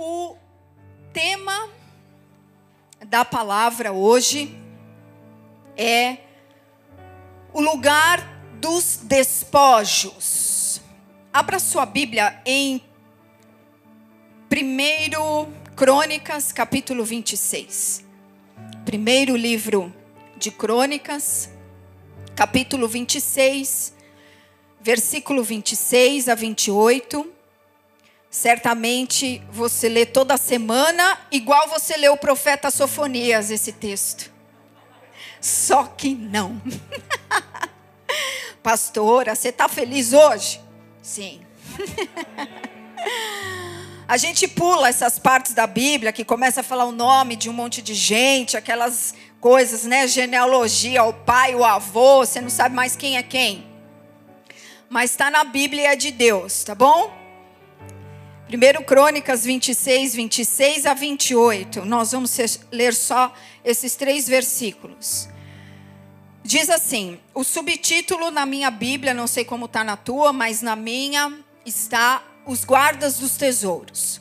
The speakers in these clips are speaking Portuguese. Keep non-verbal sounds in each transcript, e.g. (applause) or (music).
O tema da palavra hoje é o lugar dos despojos. Abra sua Bíblia em 1 Crônicas, capítulo 26. Primeiro livro de Crônicas, capítulo 26, versículo 26 a 28. Certamente você lê toda semana, igual você lê o profeta Sofonias, esse texto. Só que não. (laughs) Pastora, você está feliz hoje? Sim. (laughs) a gente pula essas partes da Bíblia que começa a falar o nome de um monte de gente, aquelas coisas, né? Genealogia, o pai, o avô, você não sabe mais quem é quem. Mas está na Bíblia de Deus, tá bom? 1 Crônicas 26, 26 a 28. Nós vamos ler só esses três versículos. Diz assim: o subtítulo na minha Bíblia, não sei como está na tua, mas na minha está Os Guardas dos Tesouros.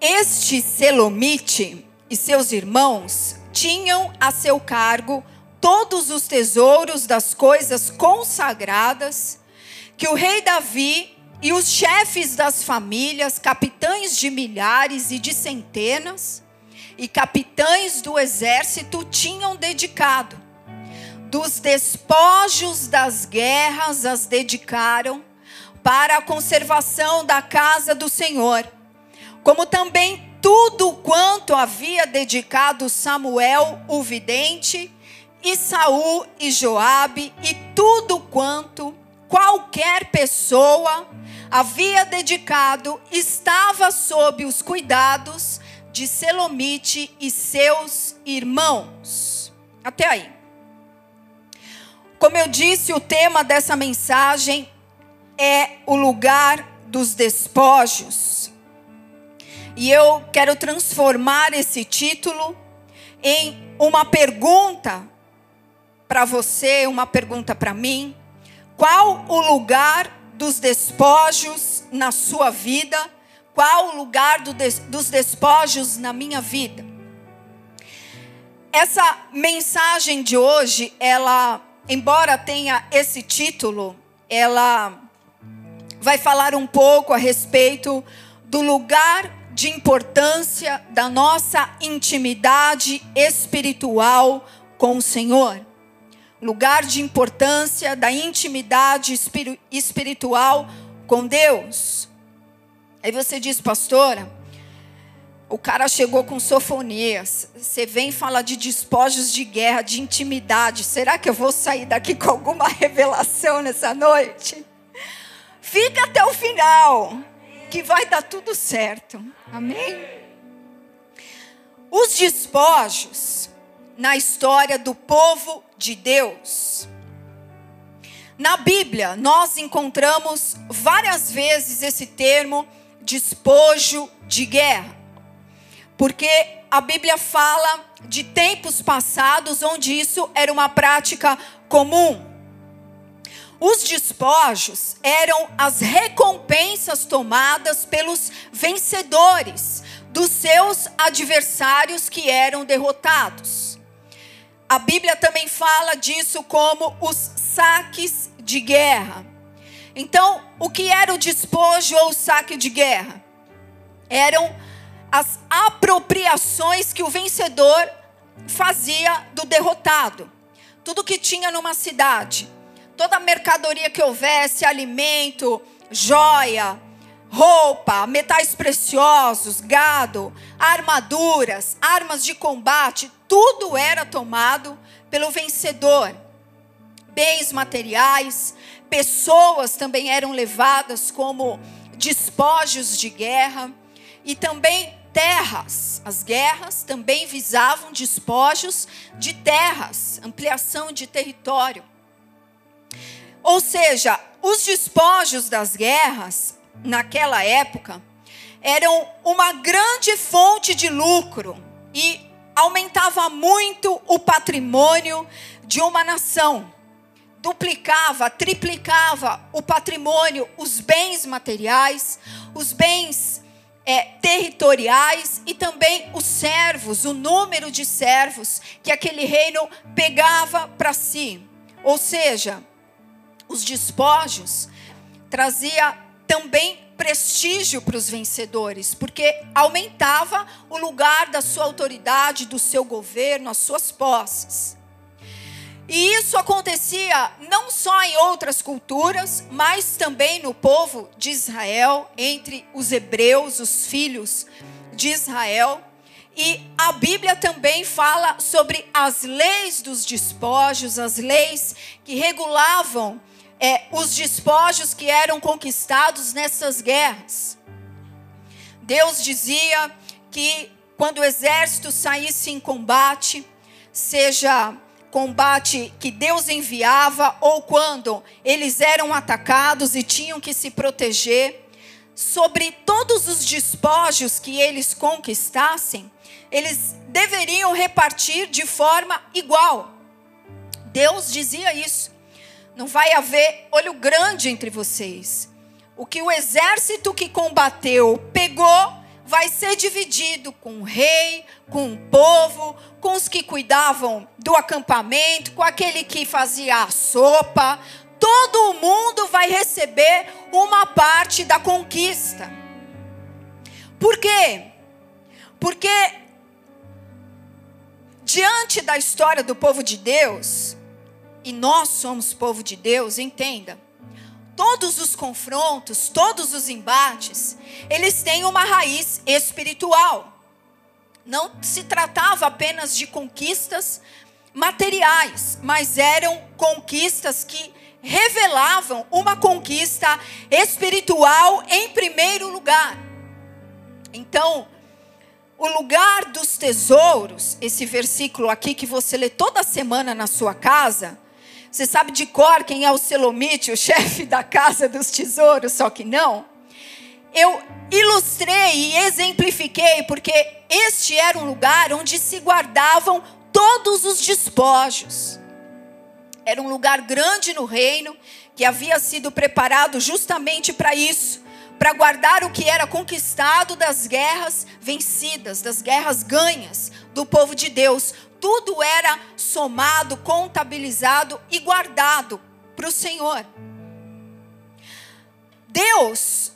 Este Selomite e seus irmãos tinham a seu cargo todos os tesouros das coisas consagradas que o rei Davi e os chefes das famílias, capitães de milhares e de centenas, e capitães do exército tinham dedicado. Dos despojos das guerras as dedicaram para a conservação da casa do Senhor, como também tudo quanto havia dedicado Samuel o vidente, e Saul e Joabe, e tudo quanto qualquer pessoa havia dedicado estava sob os cuidados de Selomite e seus irmãos. Até aí. Como eu disse, o tema dessa mensagem é o lugar dos despojos. E eu quero transformar esse título em uma pergunta para você, uma pergunta para mim. Qual o lugar dos despojos na sua vida? Qual o lugar do des, dos despojos na minha vida? Essa mensagem de hoje, ela, embora tenha esse título, ela vai falar um pouco a respeito do lugar de importância da nossa intimidade espiritual com o Senhor lugar de importância da intimidade espiritual com Deus. Aí você diz, pastora, o cara chegou com sofonias. Você vem falar de despojos de guerra, de intimidade. Será que eu vou sair daqui com alguma revelação nessa noite? Fica até o final, que vai dar tudo certo. Amém? Os despojos na história do povo de Deus. Na Bíblia, nós encontramos várias vezes esse termo despojo de guerra. Porque a Bíblia fala de tempos passados onde isso era uma prática comum. Os despojos eram as recompensas tomadas pelos vencedores dos seus adversários que eram derrotados. A Bíblia também fala disso como os saques de guerra. Então, o que era o despojo ou o saque de guerra? Eram as apropriações que o vencedor fazia do derrotado. Tudo que tinha numa cidade, toda a mercadoria que houvesse, alimento, joia, roupa, metais preciosos, gado, armaduras, armas de combate, tudo era tomado pelo vencedor. Bens materiais, pessoas também eram levadas como despojos de guerra e também terras. As guerras também visavam despojos de terras, ampliação de território. Ou seja, os despojos das guerras naquela época, eram uma grande fonte de lucro e aumentava muito o patrimônio de uma nação. Duplicava, triplicava o patrimônio, os bens materiais, os bens é, territoriais e também os servos, o número de servos que aquele reino pegava para si. Ou seja, os despojos trazia também prestígio para os vencedores, porque aumentava o lugar da sua autoridade, do seu governo, as suas posses. E isso acontecia não só em outras culturas, mas também no povo de Israel, entre os hebreus, os filhos de Israel. E a Bíblia também fala sobre as leis dos despojos, as leis que regulavam é, os despojos que eram conquistados nessas guerras. Deus dizia que quando o exército saísse em combate, seja combate que Deus enviava ou quando eles eram atacados e tinham que se proteger, sobre todos os despojos que eles conquistassem, eles deveriam repartir de forma igual. Deus dizia isso. Não vai haver olho grande entre vocês. O que o exército que combateu pegou, vai ser dividido com o rei, com o povo, com os que cuidavam do acampamento, com aquele que fazia a sopa. Todo mundo vai receber uma parte da conquista. Por quê? Porque diante da história do povo de Deus, e nós somos povo de Deus, entenda todos os confrontos, todos os embates, eles têm uma raiz espiritual. Não se tratava apenas de conquistas materiais, mas eram conquistas que revelavam uma conquista espiritual em primeiro lugar. Então, o lugar dos tesouros, esse versículo aqui que você lê toda semana na sua casa, você sabe de cor quem é o Selomite, o chefe da casa dos tesouros, só que não. Eu ilustrei e exemplifiquei porque este era um lugar onde se guardavam todos os despojos. Era um lugar grande no reino que havia sido preparado justamente para isso, para guardar o que era conquistado das guerras vencidas, das guerras ganhas do povo de Deus tudo era somado, contabilizado e guardado para o Senhor. Deus,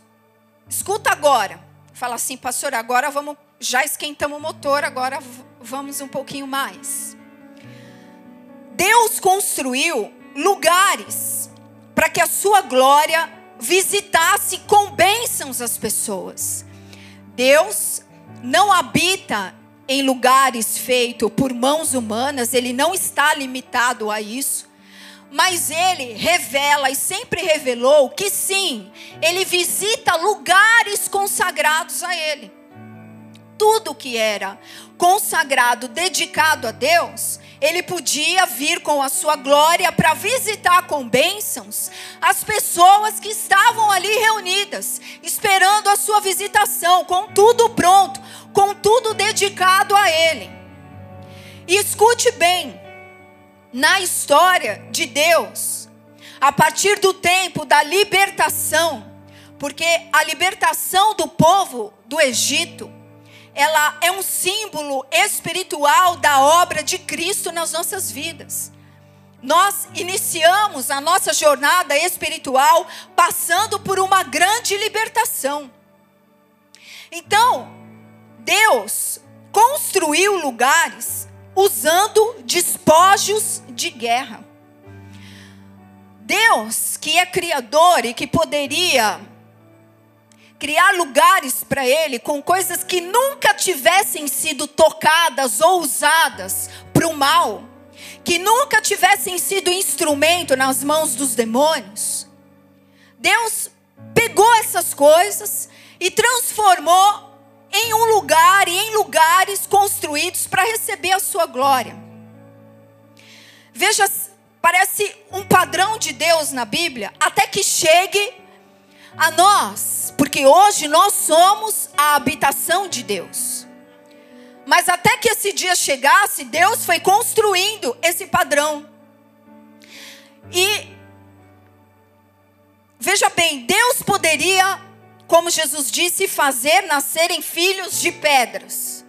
escuta agora, fala assim, pastor, agora vamos, já esquentamos o motor, agora vamos um pouquinho mais. Deus construiu lugares para que a sua glória visitasse com bênçãos as pessoas. Deus não habita em lugares feitos por mãos humanas, ele não está limitado a isso. Mas ele revela e sempre revelou que sim, ele visita lugares consagrados a ele. Tudo que era consagrado, dedicado a Deus, ele podia vir com a sua glória para visitar com bênçãos as pessoas que estavam ali reunidas, esperando a sua visitação, com tudo pronto, com tudo dedicado a Ele. E escute bem, na história de Deus, a partir do tempo da libertação, porque a libertação do povo do Egito, ela é um símbolo espiritual da obra de Cristo nas nossas vidas. Nós iniciamos a nossa jornada espiritual passando por uma grande libertação. Então, Deus construiu lugares usando despojos de guerra. Deus, que é criador e que poderia criar lugares para ele com coisas que nunca tivessem sido tocadas ou usadas para o mal, que nunca tivessem sido instrumento nas mãos dos demônios. Deus pegou essas coisas e transformou em um lugar e em lugares construídos para receber a sua glória. Veja, parece um padrão de Deus na Bíblia, até que chegue a nós, porque hoje nós somos a habitação de Deus. Mas até que esse dia chegasse, Deus foi construindo esse padrão. E veja bem, Deus poderia como Jesus disse, fazer nascerem filhos de pedras.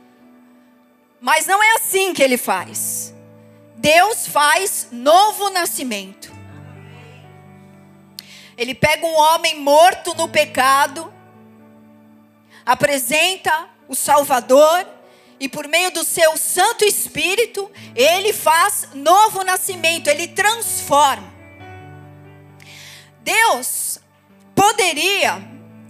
Mas não é assim que ele faz. Deus faz novo nascimento. Ele pega um homem morto no pecado, apresenta o Salvador, e por meio do seu Santo Espírito, ele faz novo nascimento, ele transforma. Deus poderia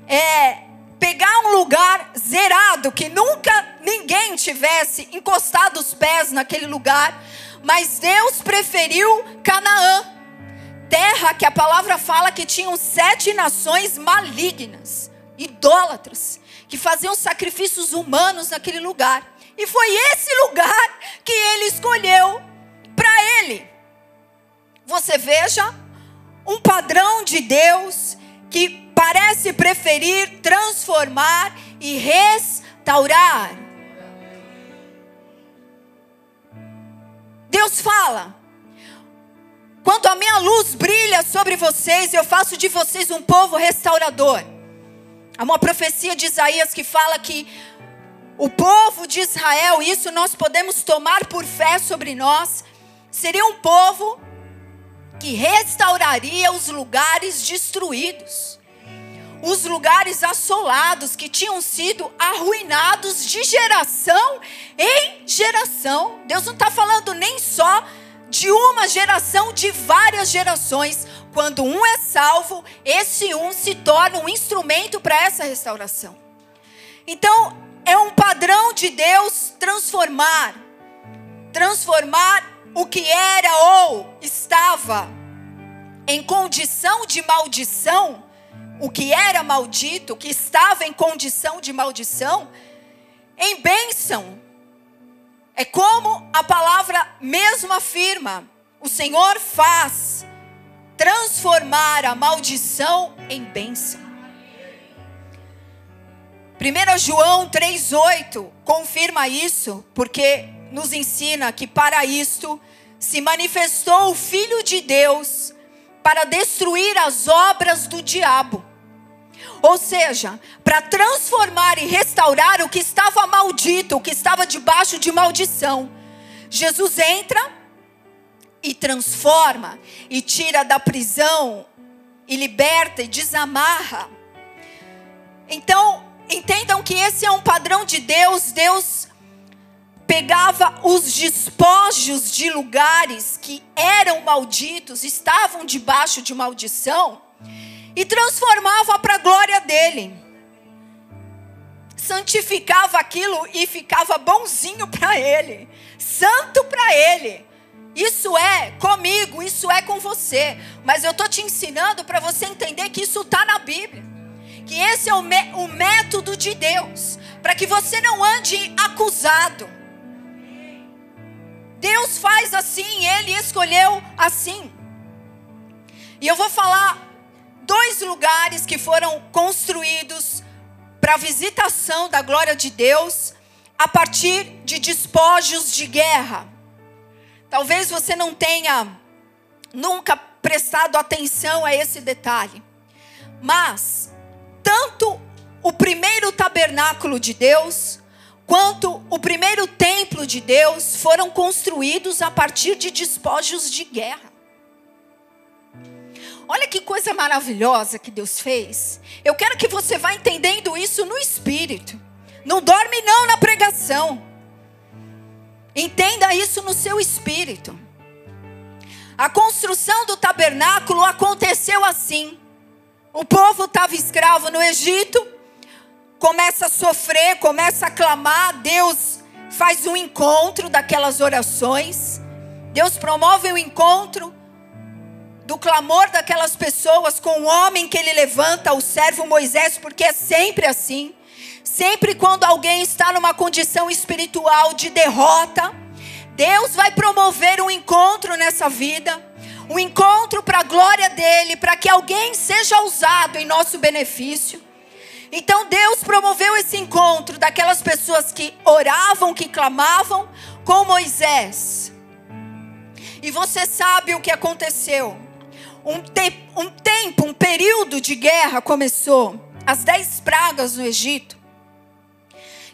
é, pegar um lugar zerado, que nunca ninguém tivesse encostado os pés naquele lugar, mas Deus preferiu Canaã, terra que a palavra fala que tinham sete nações malignas, idólatras, que faziam sacrifícios humanos naquele lugar. E foi esse lugar que ele escolheu para ele. Você veja um padrão de Deus que parece preferir transformar e restaurar. Deus fala: quando a minha luz brilha sobre vocês, eu faço de vocês um povo restaurador. Há uma profecia de Isaías que fala que o povo de Israel, isso nós podemos tomar por fé sobre nós, seria um povo que restauraria os lugares destruídos os lugares assolados que tinham sido arruinados de geração em geração. Deus não está falando nem só de uma geração, de várias gerações. Quando um é salvo, esse um se torna um instrumento para essa restauração. Então, é um padrão de Deus transformar transformar o que era ou estava em condição de maldição o que era maldito, que estava em condição de maldição, em bênção. É como a palavra mesmo afirma: o Senhor faz transformar a maldição em bênção. 1 João 3,8 confirma isso, porque nos ensina que para isto se manifestou o Filho de Deus para destruir as obras do diabo. Ou seja, para transformar e restaurar o que estava maldito, o que estava debaixo de maldição. Jesus entra e transforma, e tira da prisão, e liberta e desamarra. Então, entendam que esse é um padrão de Deus. Deus pegava os despojos de lugares que eram malditos, estavam debaixo de maldição, e transformava para a glória dele. Santificava aquilo e ficava bonzinho para ele, santo para ele. Isso é comigo, isso é com você. Mas eu estou te ensinando para você entender que isso está na Bíblia. Que esse é o, o método de Deus. Para que você não ande acusado Deus faz assim, Ele escolheu assim. E eu vou falar dois lugares que foram construídos para visitação da glória de Deus a partir de despojos de guerra. Talvez você não tenha nunca prestado atenção a esse detalhe, mas tanto o primeiro tabernáculo de Deus, quanto o primeiro templo de Deus foram construídos a partir de despojos de guerra. Olha que coisa maravilhosa que Deus fez. Eu quero que você vá entendendo isso no espírito. Não dorme não na pregação. Entenda isso no seu espírito. A construção do tabernáculo aconteceu assim. O povo estava escravo no Egito, começa a sofrer, começa a clamar, Deus faz um encontro daquelas orações. Deus promove o encontro do clamor daquelas pessoas com o homem que ele levanta, o servo Moisés, porque é sempre assim. Sempre quando alguém está numa condição espiritual de derrota, Deus vai promover um encontro nessa vida, um encontro para a glória dele, para que alguém seja usado em nosso benefício. Então Deus promoveu esse encontro daquelas pessoas que oravam, que clamavam com Moisés. E você sabe o que aconteceu. Um, te um tempo, um período de guerra começou. as dez pragas no Egito,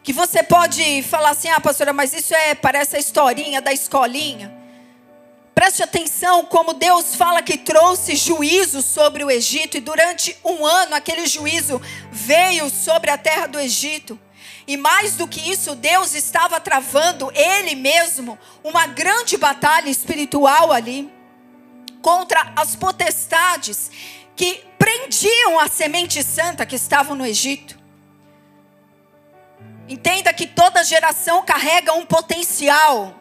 que você pode falar assim, ah, pastora, mas isso é parece a historinha da escolinha. Preste atenção como Deus fala que trouxe juízo sobre o Egito e durante um ano aquele juízo veio sobre a terra do Egito. E mais do que isso, Deus estava travando ele mesmo uma grande batalha espiritual ali contra as potestades que prendiam a semente santa que estavam no Egito. Entenda que toda geração carrega um potencial.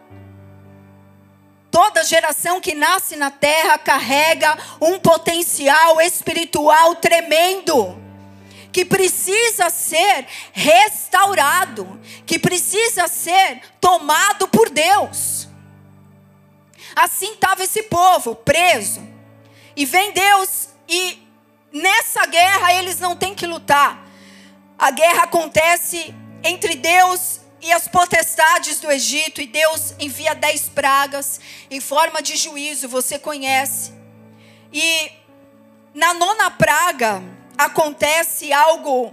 Toda geração que nasce na terra carrega um potencial espiritual tremendo, que precisa ser restaurado, que precisa ser tomado por Deus. Assim estava esse povo preso. E vem Deus e nessa guerra eles não têm que lutar. A guerra acontece entre Deus e as potestades do Egito, e Deus envia dez pragas em forma de juízo, você conhece. E na nona praga acontece algo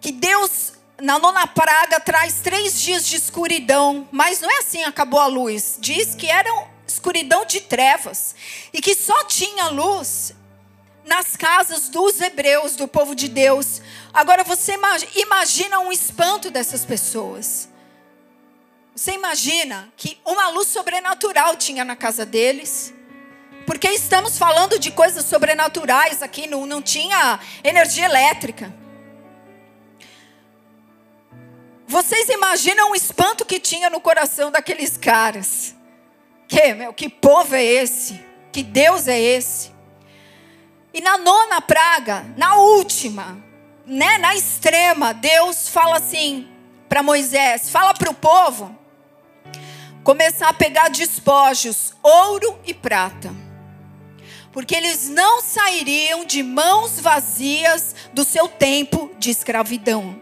que Deus, na nona praga, traz três dias de escuridão, mas não é assim, acabou a luz. Diz que era escuridão de trevas e que só tinha luz nas casas dos hebreus, do povo de Deus. Agora você imagina um espanto dessas pessoas. Você imagina que uma luz sobrenatural tinha na casa deles? Porque estamos falando de coisas sobrenaturais aqui, não, não tinha energia elétrica. Vocês imaginam o espanto que tinha no coração daqueles caras? Que, meu, que povo é esse? Que Deus é esse? E na nona praga, na última, né, na extrema, Deus fala assim para Moisés: fala para o povo começar a pegar despojos, ouro e prata. Porque eles não sairiam de mãos vazias do seu tempo de escravidão.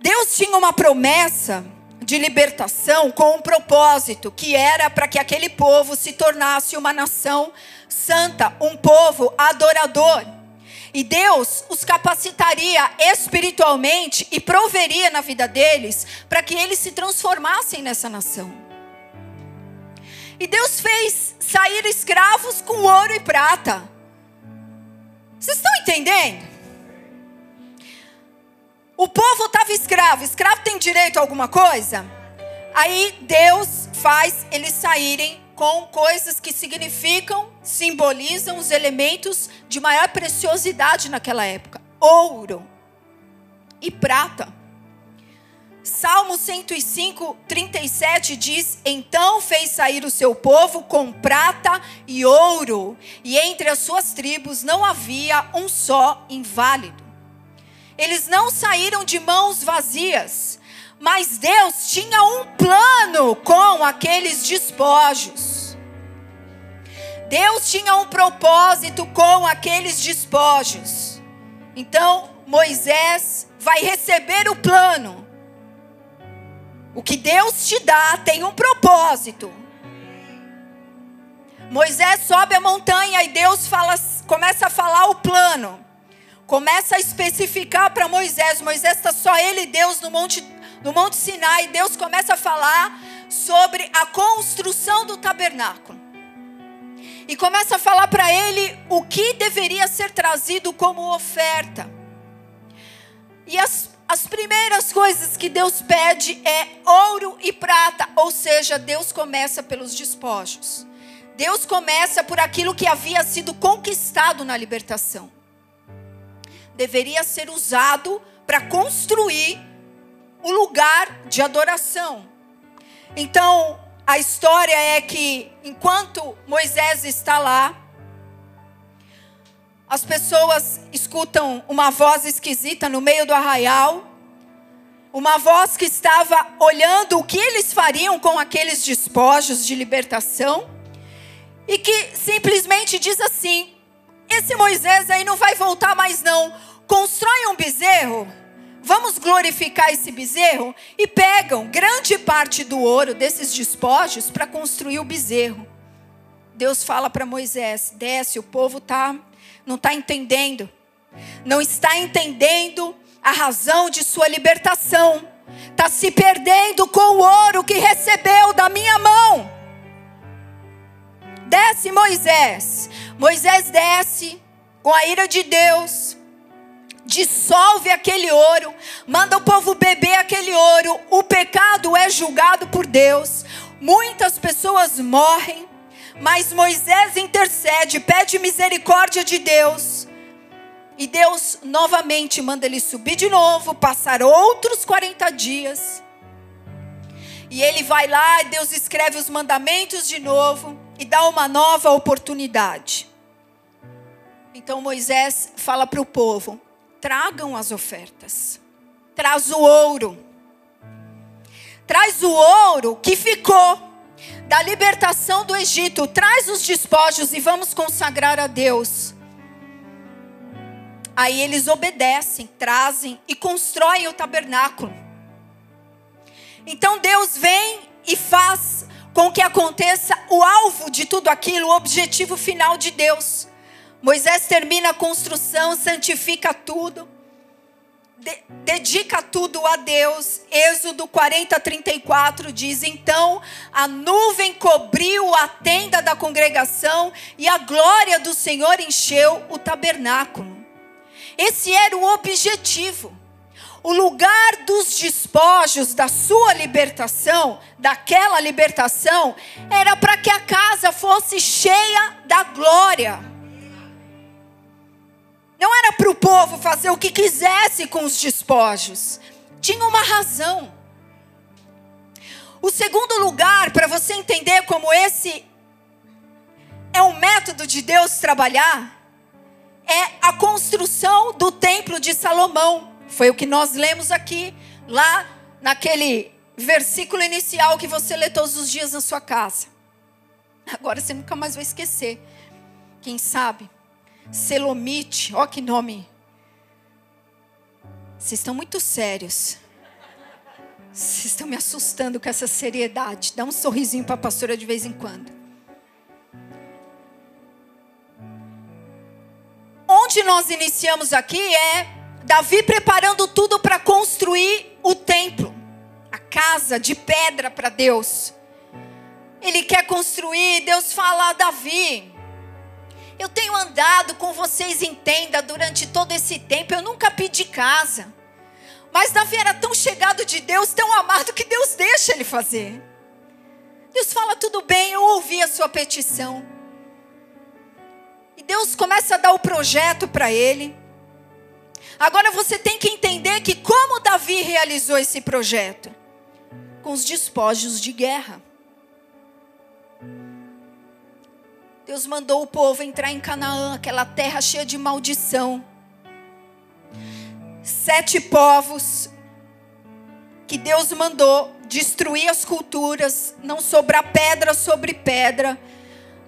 Deus tinha uma promessa de libertação com um propósito, que era para que aquele povo se tornasse uma nação santa, um povo adorador. E Deus os capacitaria espiritualmente e proveria na vida deles para que eles se transformassem nessa nação. E Deus fez sair escravos com ouro e prata. Vocês estão entendendo? O povo estava escravo. Escravo tem direito a alguma coisa? Aí Deus faz eles saírem com coisas que significam, simbolizam os elementos de maior preciosidade naquela época: ouro e prata. Salmo 105, 37 diz: Então fez sair o seu povo com prata e ouro, e entre as suas tribos não havia um só inválido. Eles não saíram de mãos vazias, mas Deus tinha um plano com aqueles despojos. Deus tinha um propósito com aqueles despojos. Então, Moisés vai receber o plano. O que Deus te dá tem um propósito. Moisés sobe a montanha e Deus fala, começa a falar o plano começa a especificar para Moisés. Moisés está só ele e Deus no monte, no monte Sinai. Deus começa a falar sobre a construção do tabernáculo. E começa a falar para ele o que deveria ser trazido como oferta. E as, as primeiras coisas que Deus pede é ouro e prata, ou seja, Deus começa pelos despojos. Deus começa por aquilo que havia sido conquistado na libertação deveria ser usado para construir o lugar de adoração. Então, a história é que enquanto Moisés está lá, as pessoas escutam uma voz esquisita no meio do arraial, uma voz que estava olhando o que eles fariam com aqueles despojos de libertação, e que simplesmente diz assim: esse Moisés aí não vai voltar mais não constroem um bezerro, vamos glorificar esse bezerro, e pegam grande parte do ouro desses despojos para construir o bezerro. Deus fala para Moisés: desce, o povo tá, não está entendendo, não está entendendo a razão de sua libertação, está se perdendo com o ouro que recebeu da minha mão. Desce Moisés. Moisés desce com a ira de Deus, dissolve aquele ouro, manda o povo beber aquele ouro. O pecado é julgado por Deus. Muitas pessoas morrem, mas Moisés intercede, pede misericórdia de Deus. E Deus novamente manda ele subir de novo, passar outros 40 dias. E ele vai lá, e Deus escreve os mandamentos de novo e dá uma nova oportunidade. Então Moisés fala para o povo: tragam as ofertas, traz o ouro, traz o ouro que ficou da libertação do Egito, traz os despojos e vamos consagrar a Deus. Aí eles obedecem, trazem e constroem o tabernáculo. Então Deus vem e faz com que aconteça o alvo de tudo aquilo, o objetivo final de Deus. Moisés termina a construção, santifica tudo, de, dedica tudo a Deus. Êxodo 40, 34 diz: Então a nuvem cobriu a tenda da congregação e a glória do Senhor encheu o tabernáculo. Esse era o objetivo. O lugar dos despojos da sua libertação, daquela libertação, era para que a casa fosse cheia da glória. Não era para o povo fazer o que quisesse com os despojos. Tinha uma razão. O segundo lugar, para você entender como esse é um método de Deus trabalhar, é a construção do templo de Salomão. Foi o que nós lemos aqui, lá naquele versículo inicial que você lê todos os dias na sua casa. Agora você nunca mais vai esquecer. Quem sabe? Selomite, ó que nome. Vocês estão muito sérios. Vocês estão me assustando com essa seriedade. Dá um sorrisinho para a pastora de vez em quando. Onde nós iniciamos aqui é Davi preparando tudo para construir o templo, a casa de pedra para Deus. Ele quer construir, Deus fala a Davi: eu tenho andado com vocês em tenda durante todo esse tempo. Eu nunca pedi casa. Mas Davi era tão chegado de Deus, tão amado, que Deus deixa ele fazer. Deus fala: tudo bem, eu ouvi a sua petição. E Deus começa a dar o projeto para ele. Agora você tem que entender que como Davi realizou esse projeto? Com os despojos de guerra. Deus mandou o povo entrar em Canaã, aquela terra cheia de maldição. Sete povos que Deus mandou destruir as culturas, não sobrar pedra sobre pedra.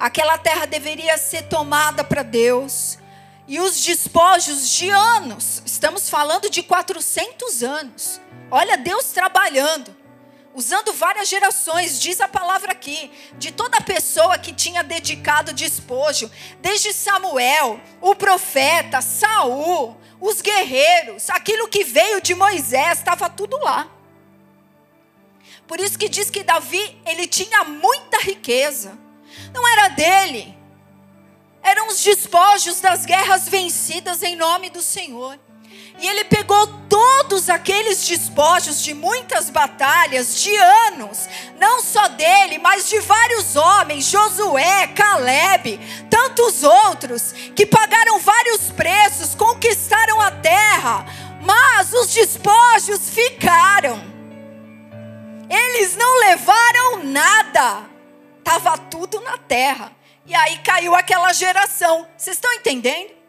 Aquela terra deveria ser tomada para Deus. E os despojos de anos, estamos falando de 400 anos. Olha Deus trabalhando usando várias gerações, diz a palavra aqui, de toda pessoa que tinha dedicado despojo, desde Samuel, o profeta, Saul, os guerreiros, aquilo que veio de Moisés, estava tudo lá. Por isso que diz que Davi, ele tinha muita riqueza. Não era dele. Eram os despojos das guerras vencidas em nome do Senhor. E ele pegou todos aqueles despojos de muitas batalhas, de anos, não só dele, mas de vários homens, Josué, Caleb, tantos outros, que pagaram vários preços, conquistaram a terra, mas os despojos ficaram. Eles não levaram nada, estava tudo na terra. E aí caiu aquela geração. Vocês estão entendendo?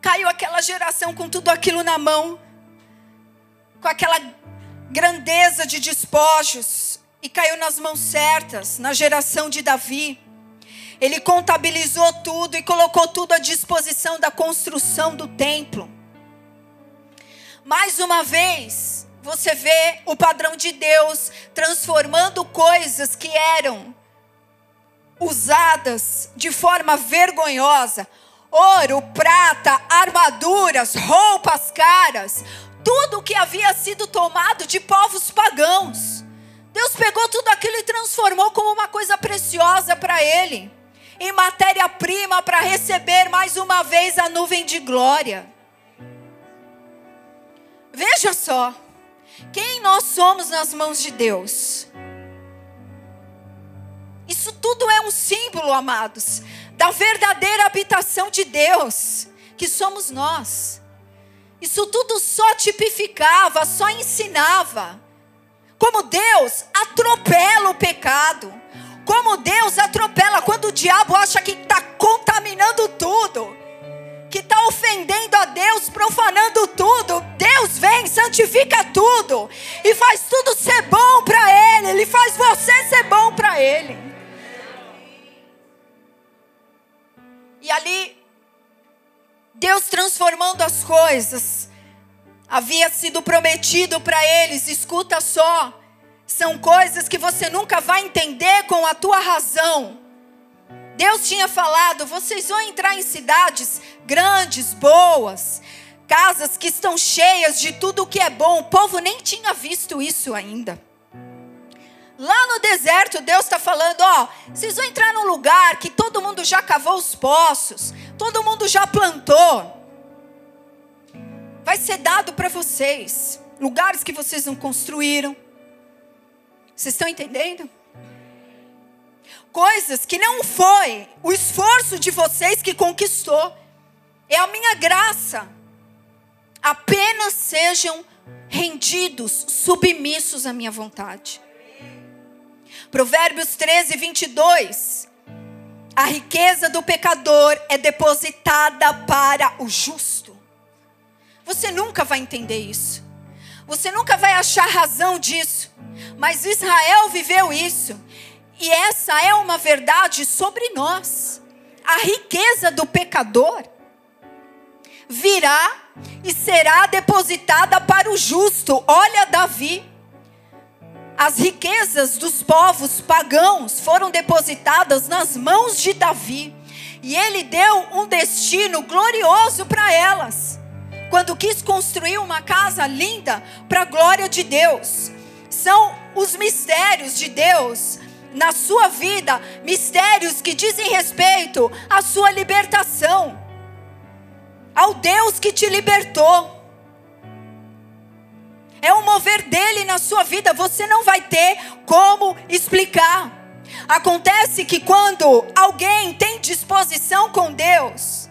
Caiu aquela geração com tudo aquilo na mão, com aquela grandeza de despojos, e caiu nas mãos certas, na geração de Davi. Ele contabilizou tudo e colocou tudo à disposição da construção do templo. Mais uma vez, você vê o padrão de Deus transformando coisas que eram usadas de forma vergonhosa. Ouro, prata, armaduras, roupas caras, tudo que havia sido tomado de povos pagãos. Deus pegou tudo aquilo e transformou como uma coisa preciosa para ele, em matéria-prima para receber mais uma vez a nuvem de glória. Veja só, quem nós somos nas mãos de Deus. Isso tudo é um símbolo, amados, da verdadeira habitação de Deus, que somos nós. Isso tudo só tipificava, só ensinava. Como Deus atropela o pecado. Como Deus atropela quando o diabo acha que está contaminando tudo. Que está ofendendo a Deus, profanando tudo. Deus vem, santifica tudo. E faz tudo ser bom para Ele. Ele faz você ser bom para Ele. E ali, Deus transformando as coisas. Havia sido prometido para eles, escuta só. São coisas que você nunca vai entender com a tua razão. Deus tinha falado: vocês vão entrar em cidades grandes, boas, casas que estão cheias de tudo o que é bom. O povo nem tinha visto isso ainda. Lá no deserto, Deus está falando: ó, vocês vão entrar num lugar que todo mundo já cavou os poços, todo mundo já plantou. Vai ser dado para vocês lugares que vocês não construíram. Vocês estão entendendo? Coisas que não foi o esforço de vocês que conquistou, é a minha graça. Apenas sejam rendidos, submissos à minha vontade. Provérbios 13, 22. A riqueza do pecador é depositada para o justo. Você nunca vai entender isso. Você nunca vai achar razão disso. Mas Israel viveu isso. E essa é uma verdade sobre nós. A riqueza do pecador virá e será depositada para o justo. Olha Davi. As riquezas dos povos pagãos foram depositadas nas mãos de Davi. E ele deu um destino glorioso para elas. Quando quis construir uma casa linda para a glória de Deus. São os mistérios de Deus na sua vida, mistérios que dizem respeito à sua libertação, ao Deus que te libertou é o mover dele na sua vida, você não vai ter como explicar. Acontece que quando alguém tem disposição com Deus,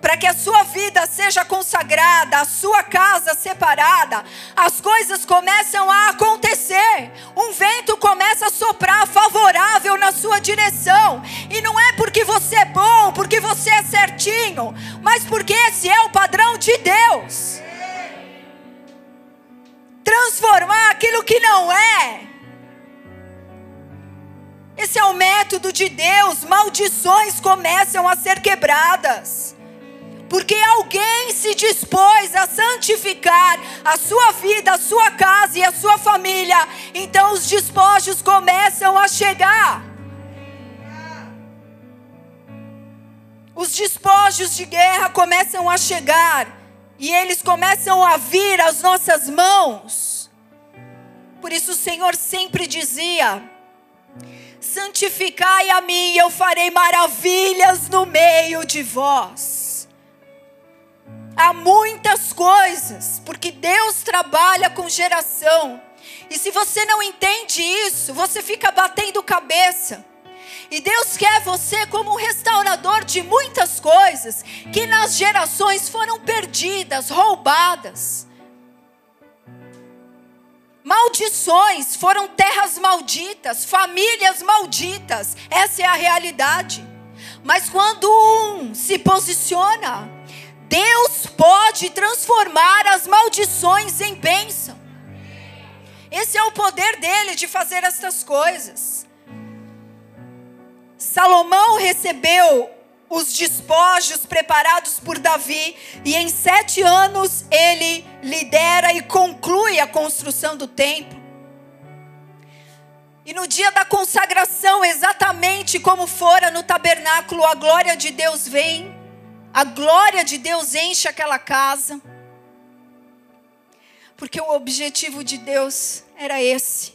para que a sua vida seja consagrada, a sua casa separada, as coisas começam a acontecer. Um vento começa a soprar favorável na sua direção. E não é porque você é bom, porque você é certinho, mas porque esse é o padrão de Deus transformar aquilo que não é. Esse é o método de Deus. Maldições começam a ser quebradas. Porque alguém se dispôs a santificar a sua vida, a sua casa e a sua família. Então os despojos começam a chegar. Os despojos de guerra começam a chegar e eles começam a vir às nossas mãos. Por isso o Senhor sempre dizia: santificai a mim, e eu farei maravilhas no meio de vós. Há muitas coisas, porque Deus trabalha com geração. E se você não entende isso, você fica batendo cabeça. E Deus quer você como um restaurador de muitas coisas que nas gerações foram perdidas, roubadas. Maldições foram terras malditas, famílias malditas. Essa é a realidade. Mas quando um se posiciona, Deus pode transformar as maldições em bênção. Esse é o poder dele de fazer estas coisas. Salomão recebeu os despojos preparados por Davi, e em sete anos ele lidera e conclui a construção do templo. E no dia da consagração, exatamente como fora no tabernáculo, a glória de Deus vem, a glória de Deus enche aquela casa. Porque o objetivo de Deus era esse.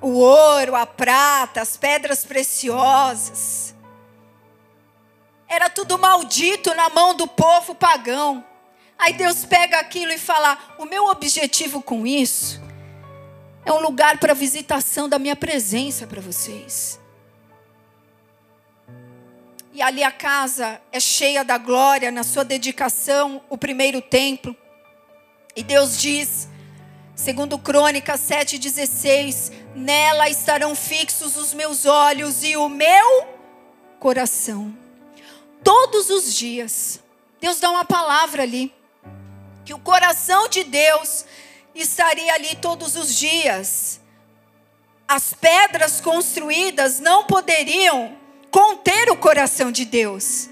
O ouro, a prata, as pedras preciosas. Era tudo maldito na mão do povo pagão. Aí Deus pega aquilo e fala: O meu objetivo com isso é um lugar para visitação da minha presença para vocês. E ali a casa é cheia da glória na sua dedicação, o primeiro templo. E Deus diz, segundo Crônicas 7:16, nela estarão fixos os meus olhos e o meu coração. Todos os dias. Deus dá uma palavra ali que o coração de Deus estaria ali todos os dias. As pedras construídas não poderiam conter o coração de Deus.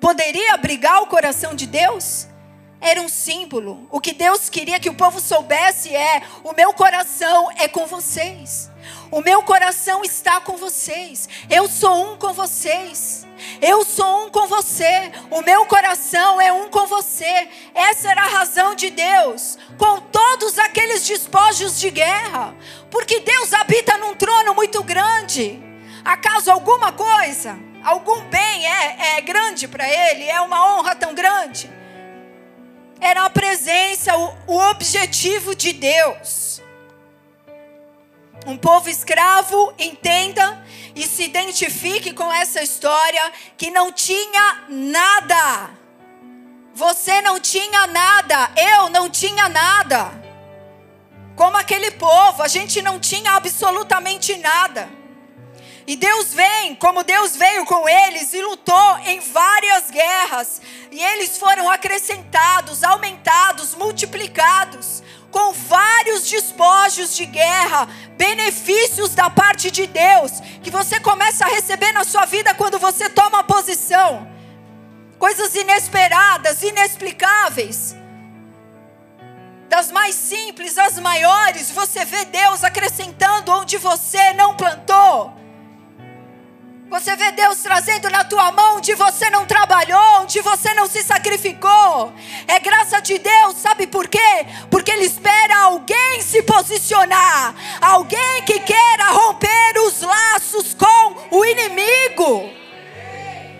Poderia abrigar o coração de Deus? Era um símbolo. O que Deus queria que o povo soubesse é: o meu coração é com vocês. O meu coração está com vocês. Eu sou um com vocês. Eu sou um com você. O meu coração é um com você. Essa era a razão de Deus. Com todos aqueles despojos de guerra. Porque Deus habita num trono muito grande. Acaso alguma coisa, algum bem é, é grande para Ele? É uma honra tão grande? Era a presença, o, o objetivo de Deus. Um povo escravo, entenda e se identifique com essa história que não tinha nada. Você não tinha nada, eu não tinha nada. Como aquele povo, a gente não tinha absolutamente nada. E Deus vem, como Deus veio com eles e lutou em várias guerras, e eles foram acrescentados, aumentados, multiplicados com vários despojos de guerra, benefícios da parte de Deus, que você começa a receber na sua vida quando você toma posição. Coisas inesperadas, inexplicáveis. Das mais simples às maiores, você vê Deus acrescentando onde você não plantou. Você vê Deus trazendo na tua mão onde você não trabalhou, onde você não se sacrificou. É graça de Deus, sabe por quê? Porque Ele espera alguém se posicionar, alguém que queira romper os laços com o inimigo.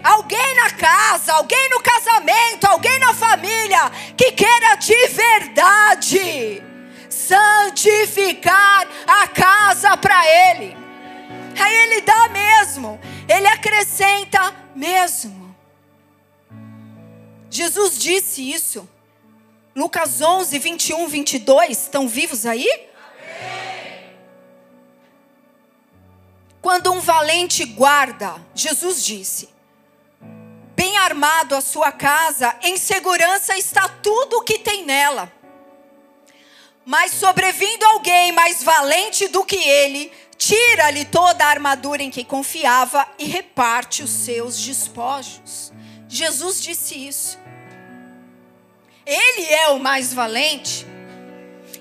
Alguém na casa, alguém no casamento, alguém na família que queira de verdade santificar a casa para Ele. Aí Ele dá mesmo. Ele acrescenta mesmo. Jesus disse isso. Lucas 11, 21, 22. Estão vivos aí? Amém. Quando um valente guarda, Jesus disse: Bem armado a sua casa, em segurança está tudo o que tem nela. Mas sobrevindo alguém mais valente do que ele, tira-lhe toda a armadura em que confiava e reparte os seus despojos. Jesus disse isso. Ele é o mais valente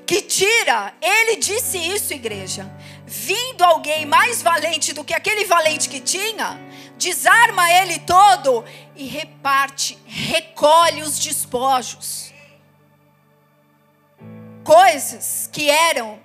que tira, ele disse isso, igreja. Vindo alguém mais valente do que aquele valente que tinha, desarma ele todo e reparte, recolhe os despojos. Coisas que eram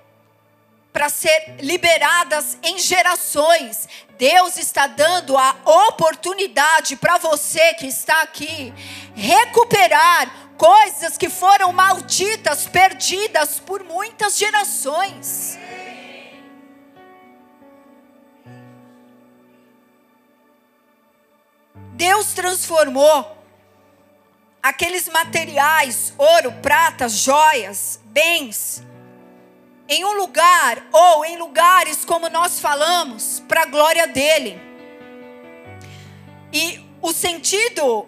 para ser liberadas em gerações. Deus está dando a oportunidade para você que está aqui recuperar coisas que foram malditas, perdidas por muitas gerações. Deus transformou aqueles materiais, ouro, prata, joias, bens, em um lugar ou em lugares como nós falamos, para a glória dele. E o sentido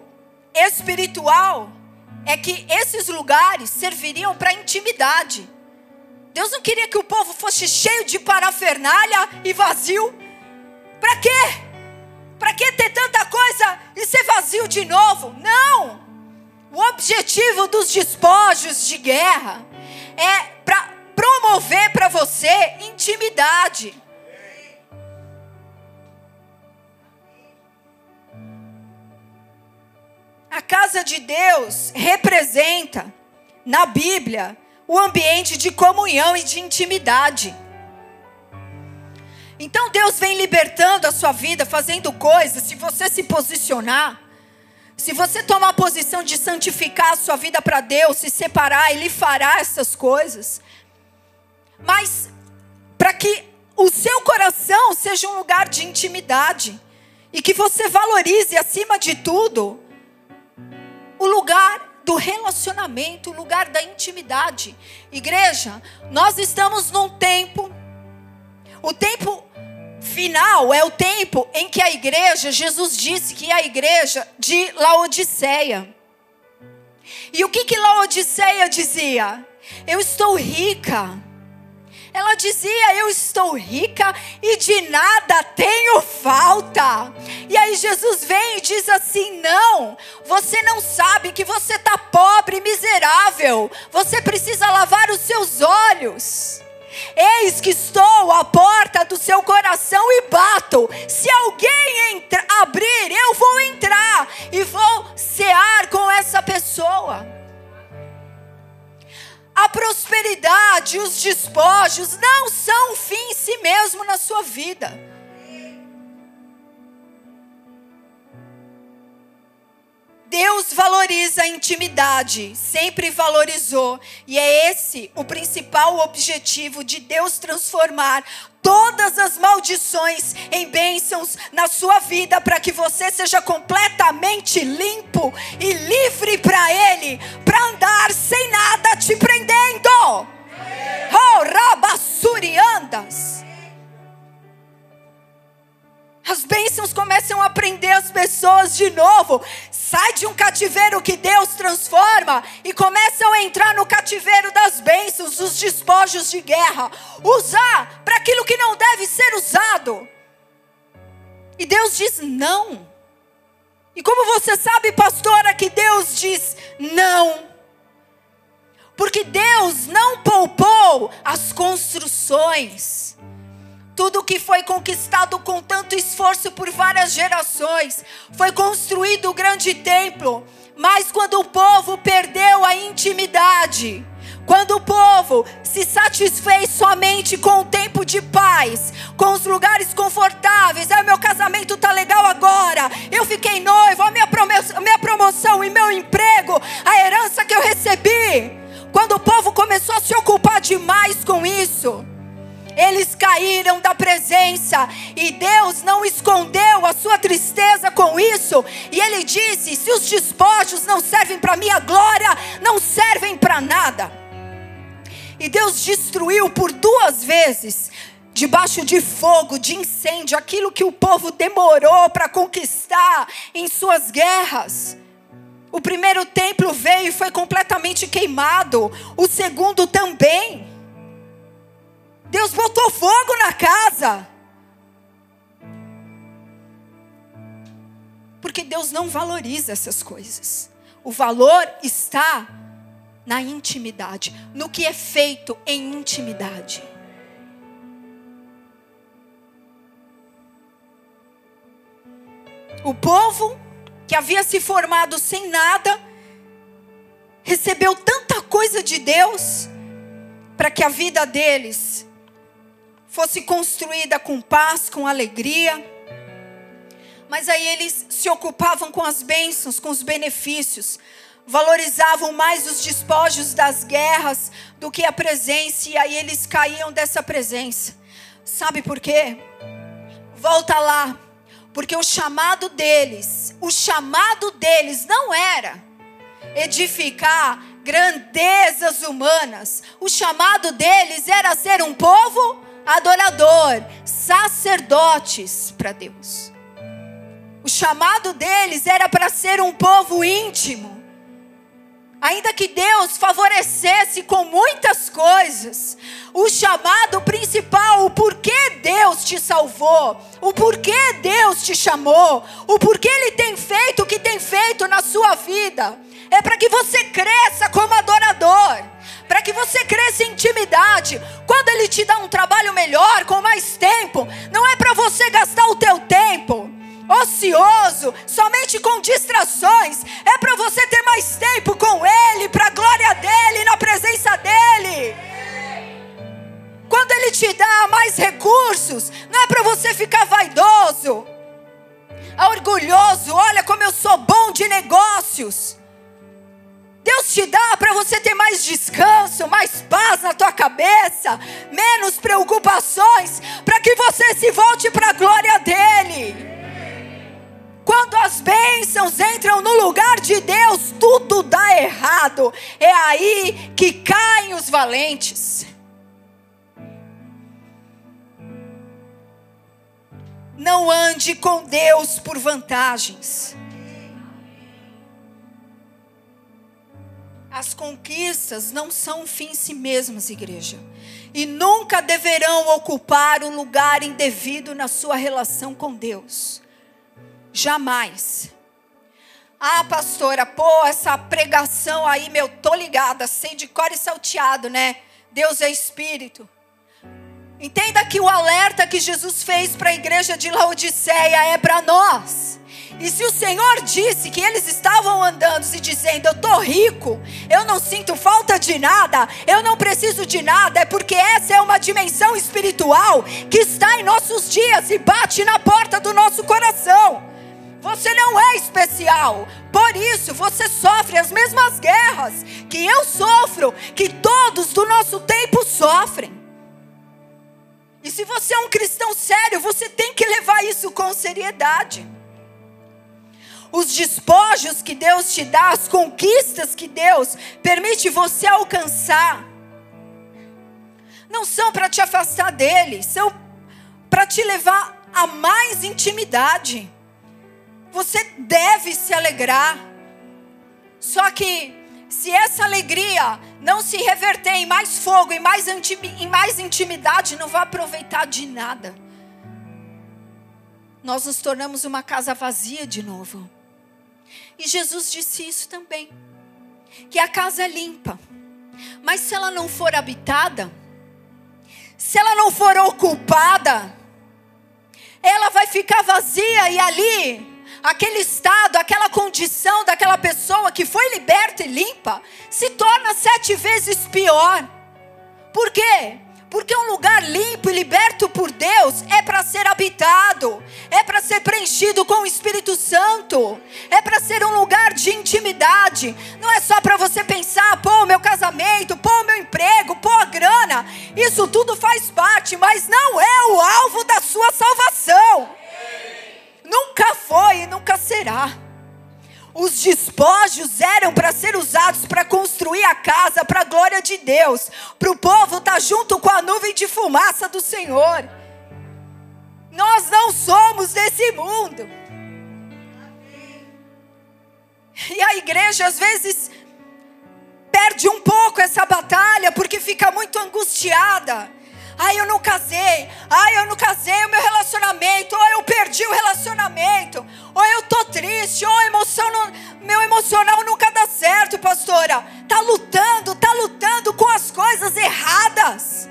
espiritual é que esses lugares serviriam para intimidade. Deus não queria que o povo fosse cheio de parafernália e vazio. Para quê? Para que ter tanta coisa e ser vazio de novo? Não! O objetivo dos despojos de guerra é promover para você intimidade. A casa de Deus representa, na Bíblia, o ambiente de comunhão e de intimidade. Então Deus vem libertando a sua vida, fazendo coisas, se você se posicionar, se você tomar a posição de santificar a sua vida para Deus, se separar, Ele fará essas coisas. Mas para que o seu coração seja um lugar de intimidade e que você valorize acima de tudo o lugar do relacionamento, o lugar da intimidade. Igreja, nós estamos num tempo, o tempo final é o tempo em que a igreja, Jesus disse que é a igreja de Laodiceia. E o que que Laodiceia dizia? Eu estou rica ela dizia: Eu estou rica e de nada tenho falta. E aí Jesus vem e diz assim: Não, você não sabe que você está pobre miserável. Você precisa lavar os seus olhos. Eis que estou à porta do seu coração e bato. Se alguém entra, abrir, eu vou entrar e vou cear com essa pessoa. A prosperidade, os despojos não são fim em si mesmo na sua vida. Deus valoriza a intimidade, sempre valorizou, e é esse o principal objetivo de Deus transformar todas as maldições em bênçãos na sua vida, para que você seja completamente limpo e livre para Ele, para andar sem nada te prendendo. Oh, rabassuriandas. As bênçãos começam a prender as pessoas de novo. Sai de um cativeiro que Deus transforma e começam a entrar no cativeiro das bênçãos, dos despojos de guerra. Usar para aquilo que não deve ser usado. E Deus diz não. E como você sabe, pastora, que Deus diz não? Porque Deus não poupou as construções tudo que foi conquistado com tanto esforço por várias gerações, foi construído o grande templo, mas quando o povo perdeu a intimidade, quando o povo se satisfez somente com o tempo de paz, com os lugares confortáveis, ah, meu casamento tá legal agora, eu fiquei noivo, a minha, promoção, minha promoção e meu emprego, a herança que eu recebi. Quando o povo começou a se ocupar demais com isso, eles caíram da presença e Deus não escondeu a sua tristeza com isso. E ele disse: se os despojos não servem para minha glória, não servem para nada. E Deus destruiu por duas vezes, debaixo de fogo, de incêndio, aquilo que o povo demorou para conquistar em suas guerras. O primeiro templo veio e foi completamente queimado, o segundo também. Deus botou fogo na casa. Porque Deus não valoriza essas coisas. O valor está na intimidade, no que é feito em intimidade. O povo que havia se formado sem nada, recebeu tanta coisa de Deus, para que a vida deles fosse construída com paz, com alegria. Mas aí eles se ocupavam com as bênçãos, com os benefícios, valorizavam mais os despojos das guerras do que a presença, e aí eles caíam dessa presença. Sabe por quê? Volta lá, porque o chamado deles, o chamado deles não era edificar grandezas humanas, o chamado deles era ser um povo adorador, sacerdotes para Deus. O chamado deles era para ser um povo íntimo. Ainda que Deus favorecesse com muitas coisas, o chamado principal, o porquê Deus te salvou, o porquê Deus te chamou, o porquê Ele tem feito o que tem feito na sua vida, é para que você cresça como adorador para que você cresça em intimidade. Quando Ele te dá um trabalho melhor, com mais tempo, não é para você gastar o teu tempo ocioso, somente com distrações. É para você ter mais tempo com Ele, para a glória dEle, na presença dEle. Quando Ele te dá mais recursos, não é para você ficar vaidoso, orgulhoso. Olha como eu sou bom de negócios. Deus te dá para você ter mais descanso, mais paz na tua cabeça, menos preocupações, para que você se volte para a glória dele. Quando as bênçãos entram no lugar de Deus, tudo dá errado. É aí que caem os valentes. Não ande com Deus por vantagens. As conquistas não são um fim em si mesmas, igreja. E nunca deverão ocupar um lugar indevido na sua relação com Deus. Jamais. Ah, pastora, pô, essa pregação aí, meu, tô ligada, sei de cor e salteado, né? Deus é espírito. Entenda que o alerta que Jesus fez para a igreja de Laodiceia é para nós. E se o Senhor disse que eles estavam andando e dizendo: Eu estou rico, eu não sinto falta de nada, eu não preciso de nada, é porque essa é uma dimensão espiritual que está em nossos dias e bate na porta do nosso coração. Você não é especial. Por isso você sofre as mesmas guerras que eu sofro, que todos do nosso tempo sofrem. E se você é um cristão sério, você tem que levar isso com seriedade. Os despojos que Deus te dá, as conquistas que Deus permite você alcançar, não são para te afastar dele, são para te levar a mais intimidade. Você deve se alegrar. Só que se essa alegria não se reverter em mais fogo, em mais, mais intimidade, não vai aproveitar de nada. Nós nos tornamos uma casa vazia de novo. E Jesus disse isso também: que a casa é limpa, mas se ela não for habitada, se ela não for ocupada, ela vai ficar vazia e ali aquele estado, aquela condição daquela pessoa que foi liberta e limpa, se torna sete vezes pior. Por quê? Porque um lugar limpo e liberto por Deus é para ser habitado, é para ser preenchido com o Espírito Santo, é para ser um lugar de intimidade. Não é só para você pensar, pô, meu casamento, pô, meu emprego, pô, a grana. Isso tudo faz parte, mas não é o alvo da sua salvação. Nunca foi e nunca será. Os despojos eram para ser usados para construir a casa para a glória de Deus, para o povo estar tá junto com a nuvem de fumaça do Senhor. Nós não somos desse mundo. E a igreja às vezes perde um pouco essa batalha porque fica muito angustiada Ai, eu não casei. Ai, eu não casei o meu relacionamento. Ou eu perdi o relacionamento. Ou eu tô triste. Ou emoção meu emocional nunca dá certo, pastora. Tá lutando, tá lutando com as coisas erradas.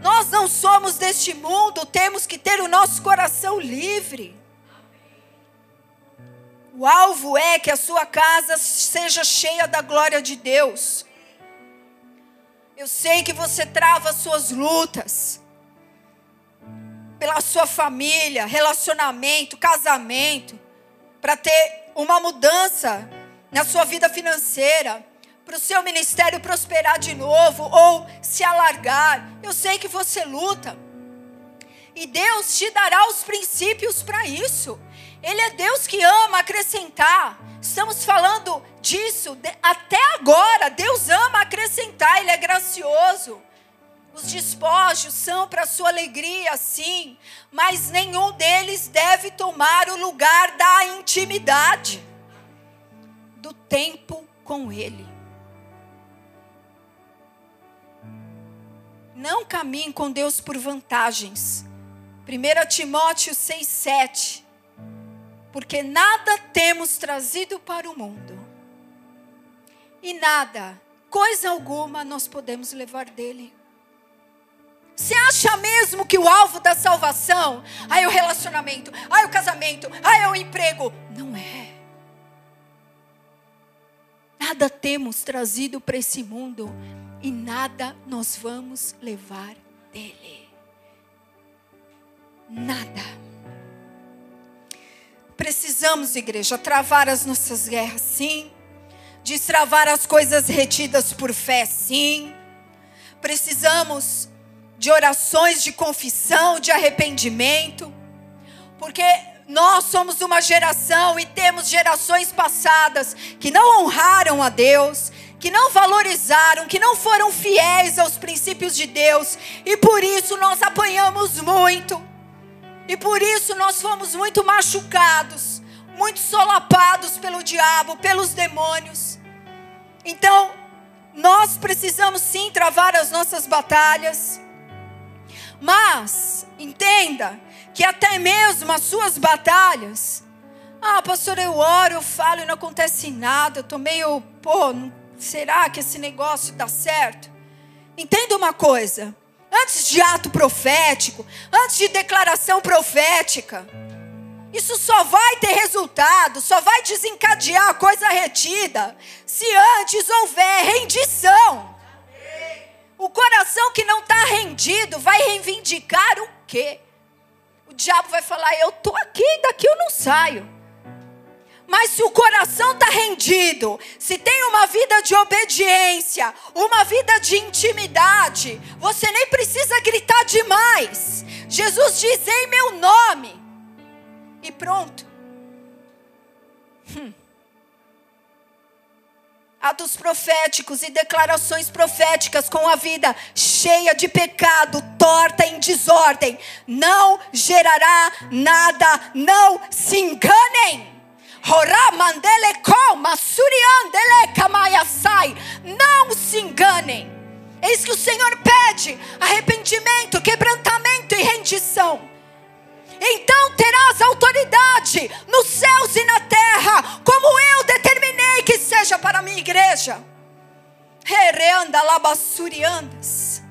Nós não somos deste mundo, temos que ter o nosso coração livre. O alvo é que a sua casa seja cheia da glória de Deus. Eu sei que você trava suas lutas pela sua família, relacionamento, casamento, para ter uma mudança na sua vida financeira, para o seu ministério prosperar de novo ou se alargar. Eu sei que você luta. E Deus te dará os princípios para isso. Ele é Deus que ama acrescentar. Estamos falando disso até agora. Deus ama acrescentar, Ele é gracioso. Os despojos são para sua alegria, sim, mas nenhum deles deve tomar o lugar da intimidade, do tempo com Ele. Não caminhe com Deus por vantagens. 1 Timóteo 6,7 porque nada temos trazido para o mundo, e nada coisa alguma nós podemos levar dele. Você acha mesmo que o alvo da salvação é o relacionamento, é o casamento, é o emprego? Não é. Nada temos trazido para esse mundo e nada nós vamos levar dele. Nada. Precisamos, igreja, travar as nossas guerras, sim. Destravar as coisas retidas por fé, sim. Precisamos de orações de confissão, de arrependimento, porque nós somos uma geração e temos gerações passadas que não honraram a Deus, que não valorizaram, que não foram fiéis aos princípios de Deus, e por isso nós apanhamos muito, e por isso nós fomos muito machucados, muito solapados pelo diabo, pelos demônios. Então, nós precisamos sim travar as nossas batalhas. Mas, entenda que até mesmo as suas batalhas, ah, pastor, eu oro, eu falo e não acontece nada, eu estou meio, pô, será que esse negócio dá certo? Entenda uma coisa, antes de ato profético, antes de declaração profética, isso só vai ter resultado, só vai desencadear a coisa retida, se antes houver rendição. O coração que não está rendido vai reivindicar o quê? O diabo vai falar: Eu estou aqui, daqui eu não saio. Mas se o coração está rendido, se tem uma vida de obediência, uma vida de intimidade, você nem precisa gritar demais. Jesus diz em meu nome. E pronto. Hum atos proféticos e declarações proféticas com a vida cheia de pecado, torta em desordem, não gerará nada, não se enganem. Não se enganem. Eis que o Senhor pede arrependimento, quebrantamento e rendição então terás autoridade nos céus e na terra, como eu determinei que seja para a minha igreja. Hereanda labassuriandas.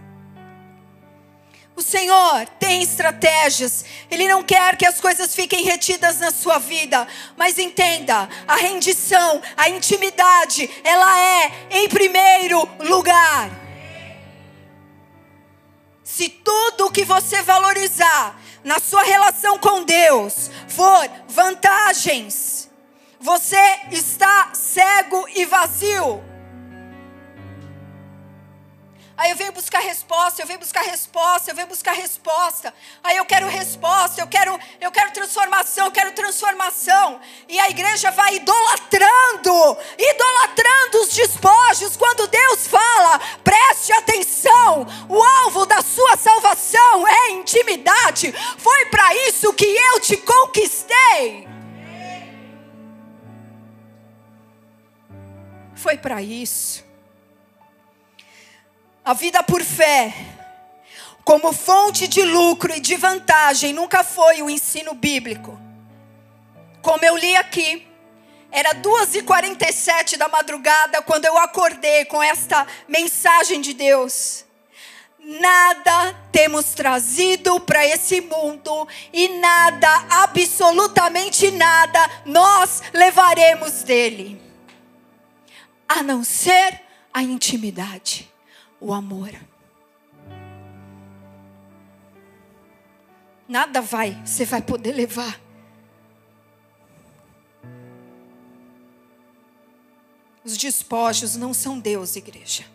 O Senhor tem estratégias, Ele não quer que as coisas fiquem retidas na sua vida, mas entenda: a rendição, a intimidade, ela é em primeiro lugar. Se tudo que você valorizar na sua relação com Deus for vantagens, você está cego e vazio. Aí eu venho buscar resposta, eu venho buscar resposta, eu venho buscar resposta. Aí eu quero resposta, eu quero, eu quero transformação, eu quero transformação. E a igreja vai idolatrando, idolatrando os despojos. Quando Deus fala, preste atenção, o alvo da sua salvação é intimidade. Foi para isso que eu te conquistei. Foi para isso. A vida por fé, como fonte de lucro e de vantagem, nunca foi o ensino bíblico. Como eu li aqui, era 2h47 da madrugada quando eu acordei com esta mensagem de Deus. Nada temos trazido para esse mundo e nada, absolutamente nada, nós levaremos dele, a não ser a intimidade o amor. Nada vai, você vai poder levar. Os despojos não são Deus, igreja.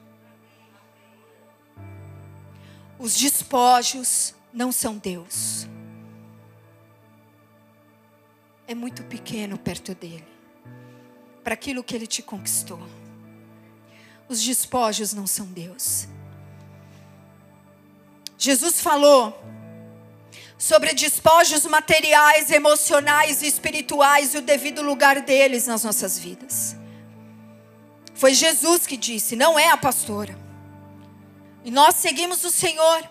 Os despojos não são Deus. É muito pequeno perto dele, para aquilo que ele te conquistou. Os despojos não são Deus. Jesus falou sobre despojos materiais, emocionais e espirituais e o devido lugar deles nas nossas vidas. Foi Jesus que disse, não é a pastora. E nós seguimos o Senhor.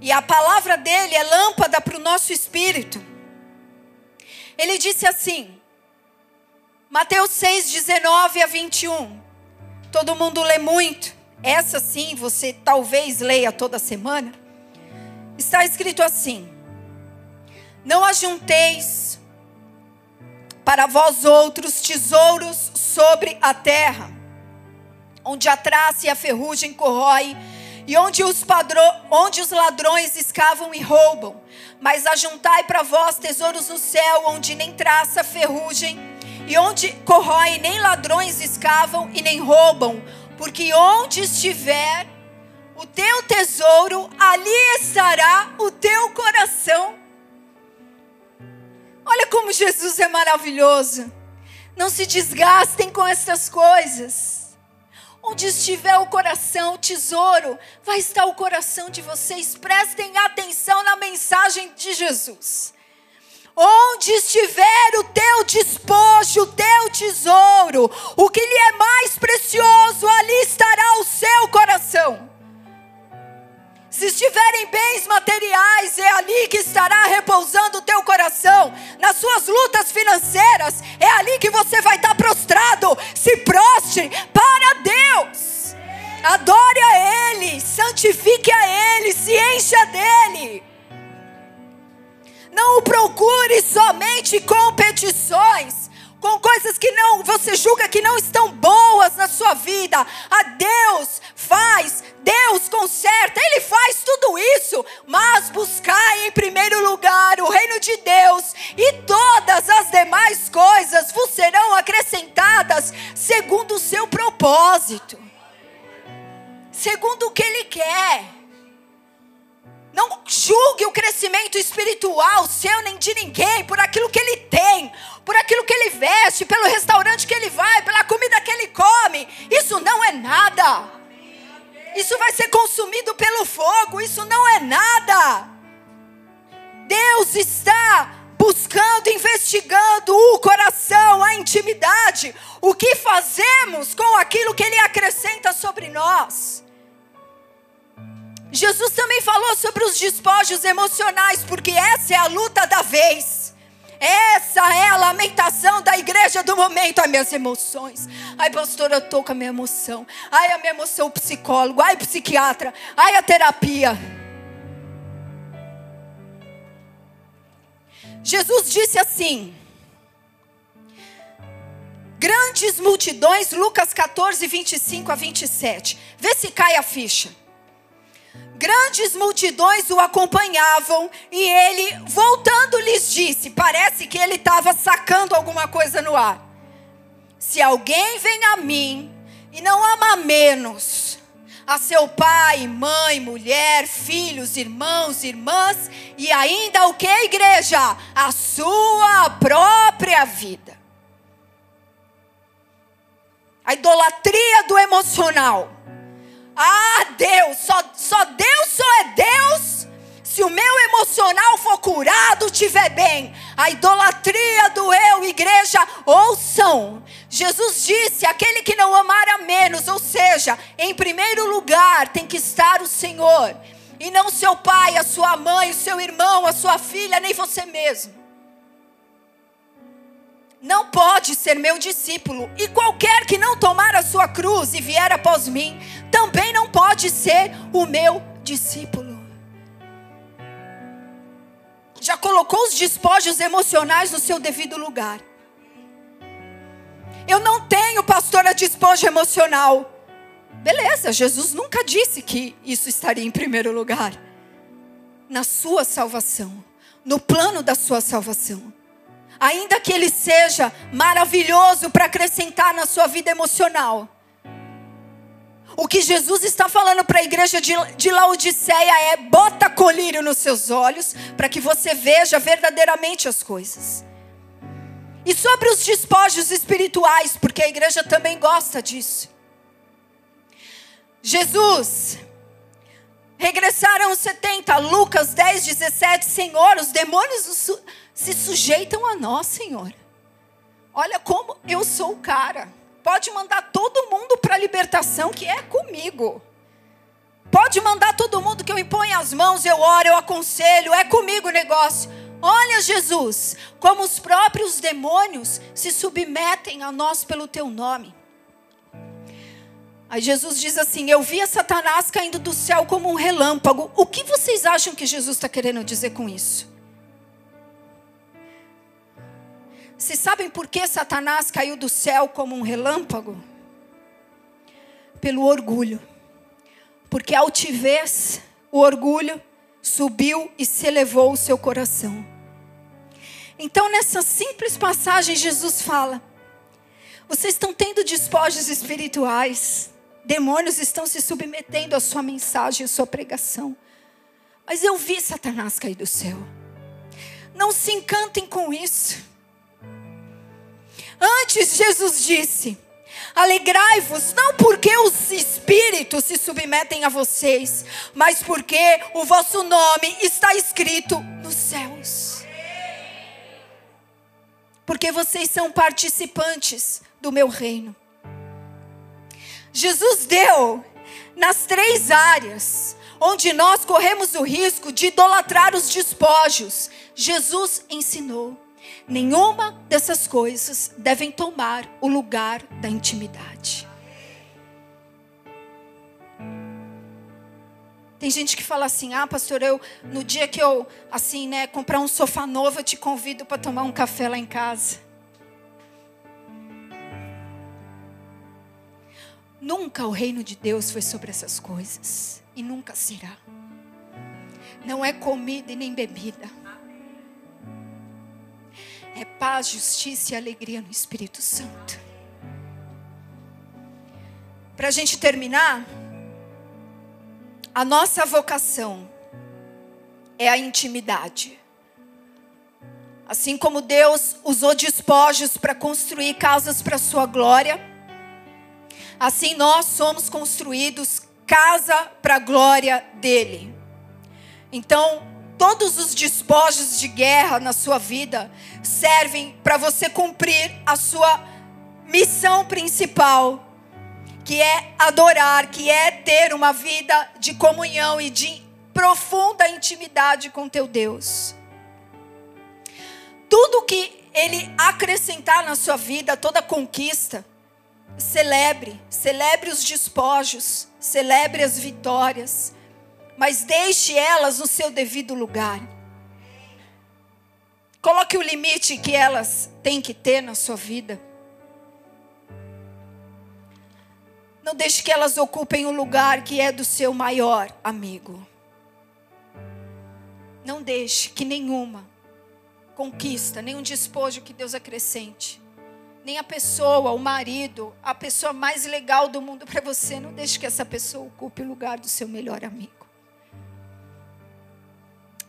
E a palavra dele é lâmpada para o nosso espírito. Ele disse assim, Mateus 6, 19 a 21. Todo mundo lê muito. Essa sim, você talvez leia toda semana. Está escrito assim: Não ajunteis para vós outros tesouros sobre a terra, onde a traça e a ferrugem corrói, e onde os, padro, onde os ladrões escavam e roubam. Mas ajuntai para vós tesouros no céu, onde nem traça, ferrugem, e onde corrói, nem ladrões escavam e nem roubam. Porque onde estiver o teu tesouro, ali estará o teu coração. Olha como Jesus é maravilhoso. Não se desgastem com essas coisas. Onde estiver o coração, o tesouro, vai estar o coração de vocês. Prestem atenção na mensagem de Jesus. Onde estiver o teu despojo, o teu tesouro, o que lhe é mais precioso, ali estará o seu coração. Se estiverem bens materiais, é ali que estará repousando o teu coração. Nas suas lutas financeiras, é ali que você vai estar prostrado. Se prostre para Deus. Adore a Ele, santifique a Ele, se encha dele. Não procure somente com petições com coisas que não você julga que não estão boas na sua vida. A Deus faz, Deus conserta, Ele faz tudo isso. Mas buscai em primeiro lugar o reino de Deus, e todas as demais coisas vos serão acrescentadas segundo o seu propósito, segundo o que Ele quer. Não julgue o crescimento espiritual seu nem de ninguém por aquilo que ele tem, por aquilo que ele veste, pelo restaurante que ele vai, pela comida que ele come. Isso não é nada. Isso vai ser consumido pelo fogo. Isso não é nada. Deus está buscando, investigando o coração, a intimidade, o que fazemos com aquilo que Ele acrescenta sobre nós. Jesus também falou sobre os despojos emocionais, porque essa é a luta da vez. Essa é a lamentação da igreja do momento. Ai, minhas emoções. Ai, pastor, eu estou com a minha emoção. Ai, a minha emoção, o psicólogo. Ai, psiquiatra. Ai, a terapia. Jesus disse assim: Grandes multidões, Lucas 14, 25 a 27. Vê se cai a ficha. Grandes multidões o acompanhavam e ele, voltando, lhes disse: Parece que ele estava sacando alguma coisa no ar. Se alguém vem a mim e não ama menos a seu pai, mãe, mulher, filhos, irmãos, irmãs e ainda o que, igreja? A sua própria vida. A idolatria do emocional ah, Deus, só, só Deus só é Deus se o meu emocional for curado, estiver bem. A idolatria do eu, igreja, ouçam. Jesus disse: aquele que não amar a menos, ou seja, em primeiro lugar tem que estar o Senhor, e não seu pai, a sua mãe, o seu irmão, a sua filha, nem você mesmo não pode ser meu discípulo, e qualquer que não tomar a sua cruz e vier após mim, também não pode ser o meu discípulo. Já colocou os despojos emocionais no seu devido lugar. Eu não tenho, pastora, despojo emocional. Beleza, Jesus nunca disse que isso estaria em primeiro lugar. Na sua salvação, no plano da sua salvação ainda que ele seja maravilhoso para acrescentar na sua vida emocional. O que Jesus está falando para a igreja de, de Laodiceia é: bota colírio nos seus olhos, para que você veja verdadeiramente as coisas. E sobre os despojos espirituais, porque a igreja também gosta disso. Jesus, regressaram os 70, Lucas 10, 17, Senhor, os demônios se sujeitam a nós, Senhor. Olha como eu sou o cara. Pode mandar todo mundo para a libertação, que é comigo. Pode mandar todo mundo que eu imponho as mãos, eu oro, eu aconselho, é comigo o negócio. Olha, Jesus, como os próprios demônios se submetem a nós pelo teu nome. Aí Jesus diz assim: Eu via Satanás caindo do céu como um relâmpago. O que vocês acham que Jesus está querendo dizer com isso? Vocês sabem por que Satanás caiu do céu como um relâmpago? Pelo orgulho. Porque a altivez, o orgulho, subiu e se elevou o seu coração. Então, nessa simples passagem, Jesus fala: Vocês estão tendo despojos espirituais. Demônios estão se submetendo à sua mensagem, à sua pregação. Mas eu vi Satanás cair do céu. Não se encantem com isso. Antes, Jesus disse: Alegrai-vos, não porque os espíritos se submetem a vocês, mas porque o vosso nome está escrito nos céus. Porque vocês são participantes do meu reino. Jesus deu nas três áreas onde nós corremos o risco de idolatrar os despojos. Jesus ensinou: nenhuma dessas coisas devem tomar o lugar da intimidade. Tem gente que fala assim: "Ah, pastor, eu no dia que eu assim, né, comprar um sofá novo, eu te convido para tomar um café lá em casa". Nunca o reino de Deus foi sobre essas coisas. E nunca será. Não é comida e nem bebida. É paz, justiça e alegria no Espírito Santo. Para a gente terminar, a nossa vocação é a intimidade. Assim como Deus usou despojos para construir casas para a sua glória, Assim nós somos construídos casa para a glória dele. Então, todos os despojos de guerra na sua vida servem para você cumprir a sua missão principal, que é adorar, que é ter uma vida de comunhão e de profunda intimidade com teu Deus. Tudo que ele acrescentar na sua vida, toda conquista, Celebre, celebre os despojos, celebre as vitórias, mas deixe elas no seu devido lugar. Coloque o limite que elas têm que ter na sua vida. Não deixe que elas ocupem o lugar que é do seu maior amigo. Não deixe que nenhuma conquista, nenhum despojo que Deus acrescente nem a pessoa, o marido, a pessoa mais legal do mundo para você. Não deixe que essa pessoa ocupe o lugar do seu melhor amigo.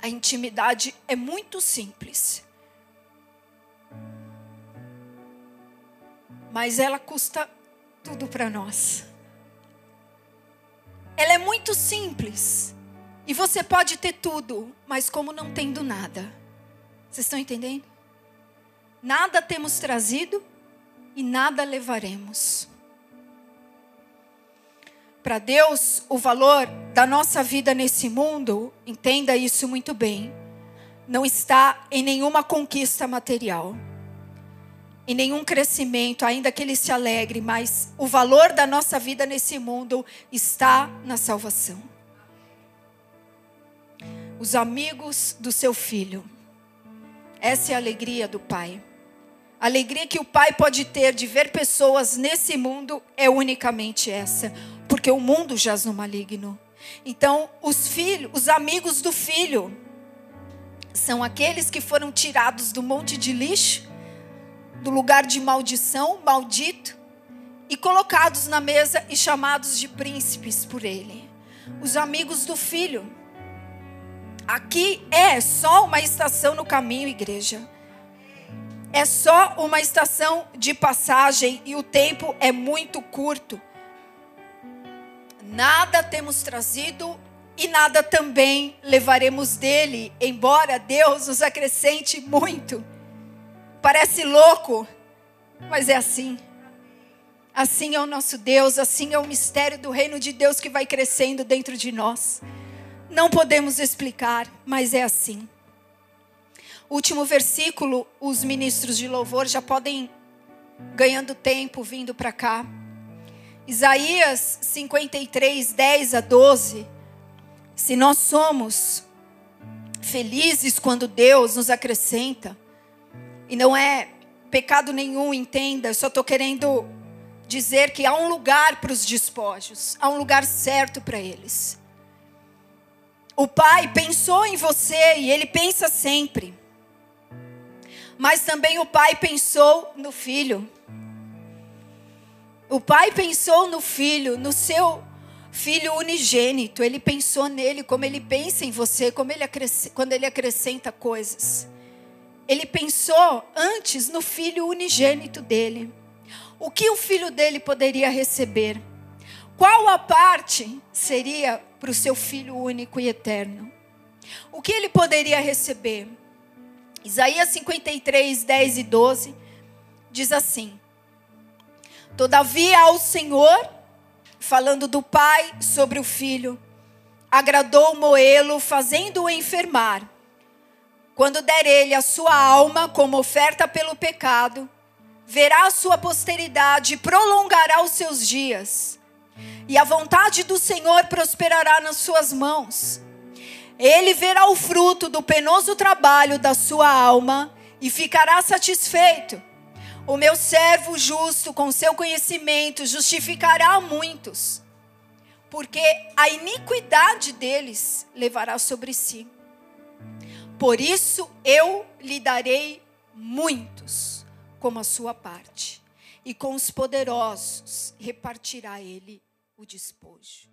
A intimidade é muito simples. Mas ela custa tudo para nós. Ela é muito simples. E você pode ter tudo, mas como não tendo nada. Vocês estão entendendo? Nada temos trazido e nada levaremos. Para Deus, o valor da nossa vida nesse mundo, entenda isso muito bem, não está em nenhuma conquista material, em nenhum crescimento, ainda que ele se alegre, mas o valor da nossa vida nesse mundo está na salvação. Os amigos do seu filho, essa é a alegria do Pai. A alegria que o pai pode ter de ver pessoas nesse mundo é unicamente essa, porque o mundo jaz no maligno. Então, os filhos, os amigos do filho, são aqueles que foram tirados do monte de lixo, do lugar de maldição, maldito, e colocados na mesa e chamados de príncipes por ele. Os amigos do filho. Aqui é só uma estação no caminho, igreja é só uma estação de passagem e o tempo é muito curto. Nada temos trazido e nada também levaremos dele, embora Deus nos acrescente muito. Parece louco, mas é assim. Assim é o nosso Deus, assim é o mistério do reino de Deus que vai crescendo dentro de nós. Não podemos explicar, mas é assim último versículo, os ministros de louvor já podem ganhando tempo vindo para cá. Isaías 53, 10 a 12. Se nós somos felizes quando Deus nos acrescenta, e não é pecado nenhum, entenda, eu só estou querendo dizer que há um lugar para os despojos, há um lugar certo para eles. O pai pensou em você e ele pensa sempre. Mas também o pai pensou no filho. O pai pensou no filho, no seu filho unigênito. Ele pensou nele, como ele pensa em você, como ele quando ele acrescenta coisas. Ele pensou antes no filho unigênito dele. O que o filho dele poderia receber? Qual a parte seria para o seu filho único e eterno? O que ele poderia receber? Isaías 53, 10 e 12 diz assim: Todavia ao Senhor, falando do pai sobre o filho, agradou Moelo, fazendo-o enfermar. Quando der ele a sua alma como oferta pelo pecado, verá a sua posteridade e prolongará os seus dias. E a vontade do Senhor prosperará nas suas mãos. Ele verá o fruto do penoso trabalho da sua alma e ficará satisfeito. O meu servo justo, com seu conhecimento, justificará muitos, porque a iniquidade deles levará sobre si. Por isso eu lhe darei muitos como a sua parte, e com os poderosos repartirá ele o despojo.